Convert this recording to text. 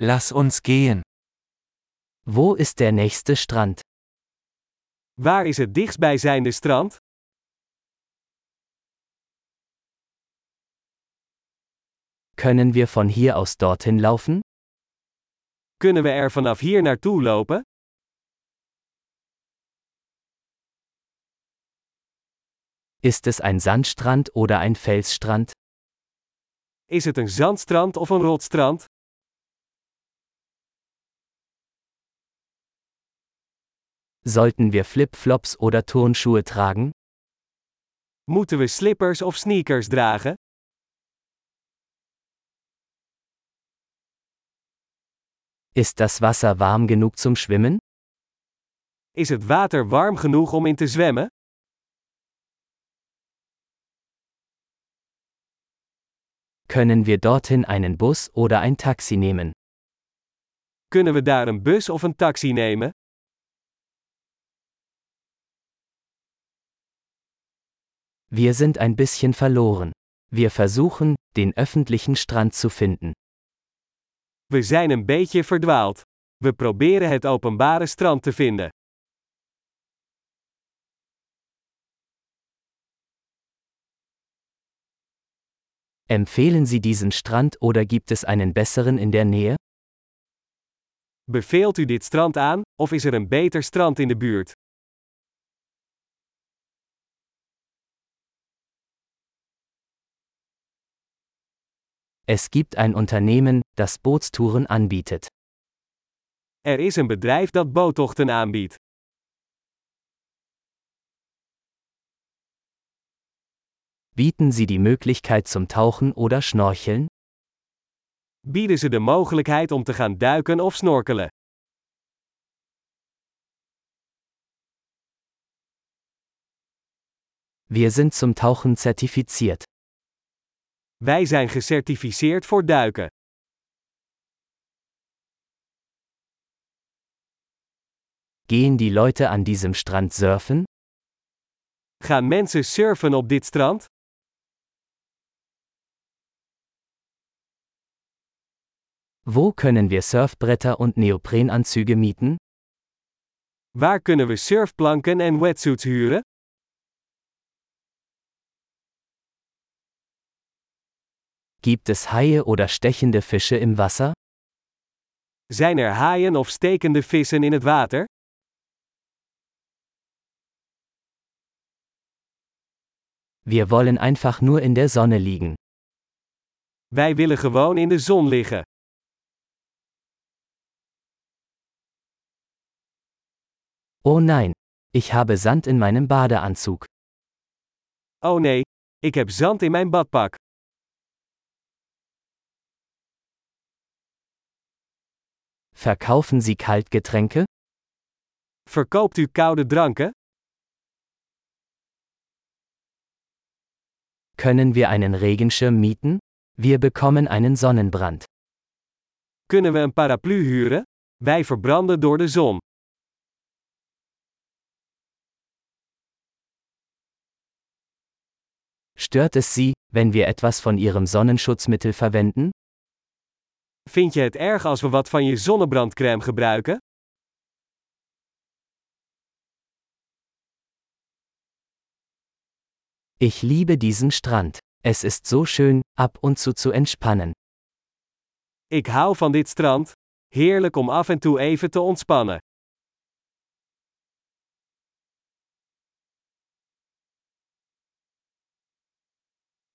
Lass uns gehen. Wo ist der nächste Strand? Waar is het dichtstbijzijnde strand? Können wir von hier aus dorthin laufen? Kunnen we er vanaf hier naartoe lopen? Ist es ein Sandstrand oder ein Felsstrand? Is het een zandstrand of een rotstrand? Sollten wir Flipflops oder Turnschuhe tragen? Moeten we slippers of sneakers dragen? Ist das Wasser warm genug zum Schwimmen? Is het water warm genoeg om in te zwemmen? Können wir dorthin einen Bus oder ein Taxi nehmen? Kunnen we daar een bus of een taxi nemen? Wir sind ein bisschen verloren. Wir versuchen, den öffentlichen Strand zu finden. We zijn een beetje verdwaald. We proberen het openbare strand te vinden. Empfehlen Sie diesen Strand oder gibt es einen besseren in der Nähe? Beveelt u dit strand aan, of is er een beter strand in de buurt? Es gibt ein Unternehmen, das Bootstouren anbietet. Er is een bedrijf dat boottochten aanbiedt. Bieten Sie die Möglichkeit zum Tauchen oder Schnorcheln? Bieden ze de mogelijkheid om te gaan duiken of snorkelen? Wir sind zum Tauchen zertifiziert. Wij zijn gecertificeerd voor duiken. Gehen die Leute an diesem Strand surfen? Gaan mensen surfen op dit strand? Wo können wir Surfbretter und Neoprenanzüge mieten? Waar kunnen we surfplanken en wetsuits huren? Gibt es Haie oder stechende Fische im Wasser? Zijn er haaien of stekende vissen in het water? Wir wollen einfach nur in der Sonne liegen. Wij willen gewoon in de zon liggen. Oh nein, ich habe Sand in meinem Badeanzug. Oh nee, ik heb zand in mijn badpak. Verkaufen Sie Kaltgetränke? Verkoopt u koude dranken? Können wir einen Regenschirm mieten? Wir bekommen einen Sonnenbrand. Kunnen we een paraplu huren? Wij verbranden door de zon. Stört es Sie, wenn wir etwas von Ihrem Sonnenschutzmittel verwenden? Vind je het erg als we wat van je zonnebrandcrème gebruiken? Ich liebe diesen Strand. Es ist so schön, ab und zu zu entspannen. Ik hou van dit strand. Heerlijk om af en toe even te ontspannen.